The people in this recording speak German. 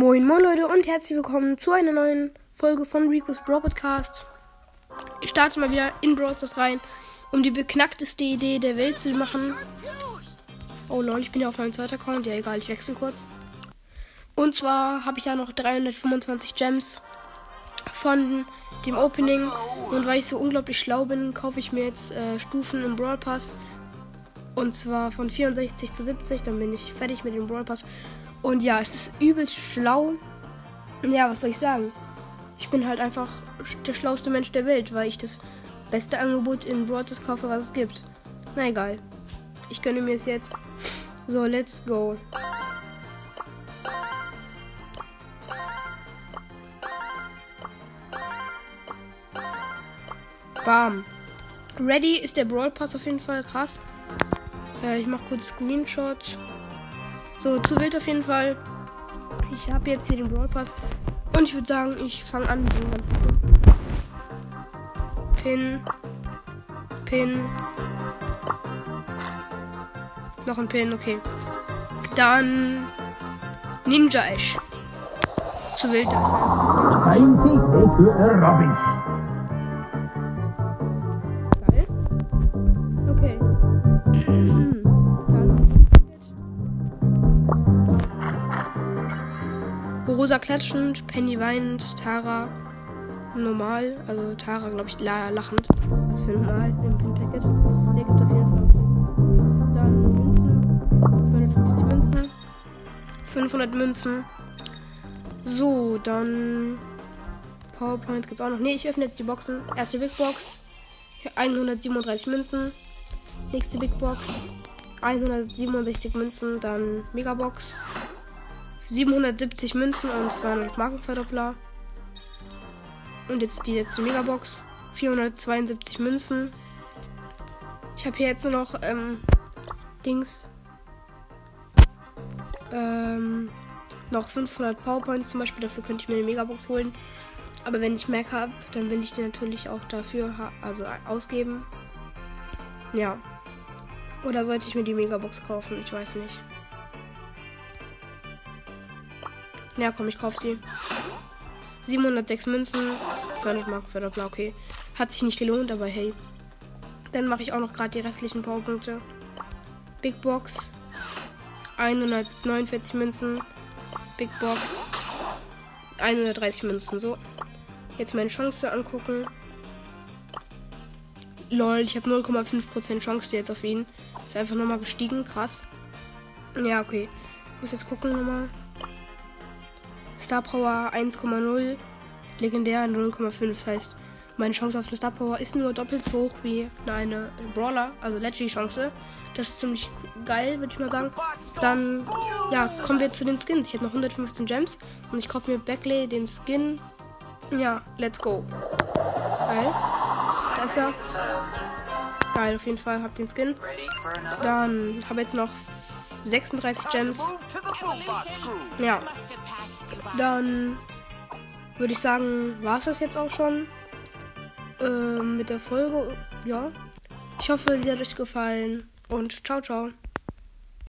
Moin moin Leute und herzlich willkommen zu einer neuen Folge von Rico's Brawl Podcast. Ich starte mal wieder in Brawl Stars rein, um die beknackteste Idee der Welt zu machen. Oh lol, ich bin ja auf meinem zweiten Account. Ja egal, ich wechsle kurz. Und zwar habe ich ja noch 325 Gems von dem Opening. Und weil ich so unglaublich schlau bin, kaufe ich mir jetzt äh, Stufen im Brawl Pass. Und zwar von 64 zu 70, dann bin ich fertig mit dem Brawl Pass. Und ja, es ist übelst schlau. Ja, was soll ich sagen? Ich bin halt einfach der schlauste Mensch der Welt, weil ich das beste Angebot in Broadcast kaufe, was es gibt. Na egal. Ich gönne mir es jetzt. So, let's go. Bam. Ready ist der Brawl Pass auf jeden Fall krass. Äh, ich mache kurz Screenshot. So, zu wild auf jeden Fall. Ich habe jetzt hier den Brawl Pass. Und ich würde sagen, ich fange an mit dem Pin. Pin. Noch ein Pin, okay. Dann Ninja Ash. Zu wild. Time to take the Rosa klatschend, Penny weinend, Tara normal. Also Tara, glaube ich, la lachend. Was für normal im Pin-Packet. Der gibt auf jeden Fall was. Dann Münzen. 250 Münzen. 500 Münzen. So, dann PowerPoint gibt es auch noch. Ne, ich öffne jetzt die Boxen. Erste Big Box. 137 Münzen. Nächste Big Box. 167 Münzen. Dann Megabox. 770 Münzen und 200 Markenverdoppler. Und jetzt die letzte Megabox. 472 Münzen. Ich habe hier jetzt nur noch ähm, Dings. Ähm, noch 500 Powerpoints zum Beispiel. Dafür könnte ich mir eine Megabox holen. Aber wenn ich Mac habe, dann will ich die natürlich auch dafür also ausgeben. Ja. Oder sollte ich mir die Megabox kaufen? Ich weiß nicht. Ja, komm, ich kauf sie. 706 Münzen, 200 Mark für Doppler, okay. Hat sich nicht gelohnt, aber hey. Dann mache ich auch noch gerade die restlichen Powerpunkte. Big Box, 149 Münzen. Big Box, 130 Münzen, so. Jetzt meine Chance angucken. Lol, ich habe 0,5% Chance jetzt auf ihn. Ist einfach nochmal gestiegen, krass. Ja, okay. Muss jetzt gucken nochmal. Star Power 1,0. Legendär 0,5. Das heißt, meine Chance auf eine Star Power ist nur doppelt so hoch wie eine Brawler, also Leggy Chance. Das ist ziemlich geil, würde ich mal sagen. Dann, ja, kommen wir zu den Skins. Ich habe noch 115 Gems und ich kaufe mir Beckley den Skin. Ja, let's go. Geil. Da ist er. Geil, auf jeden Fall. Hab den Skin. Dann habe jetzt noch 36 Gems. Ja. Dann würde ich sagen, war es das jetzt auch schon ähm, mit der Folge. Ja. Ich hoffe, sie hat euch gefallen und ciao, ciao.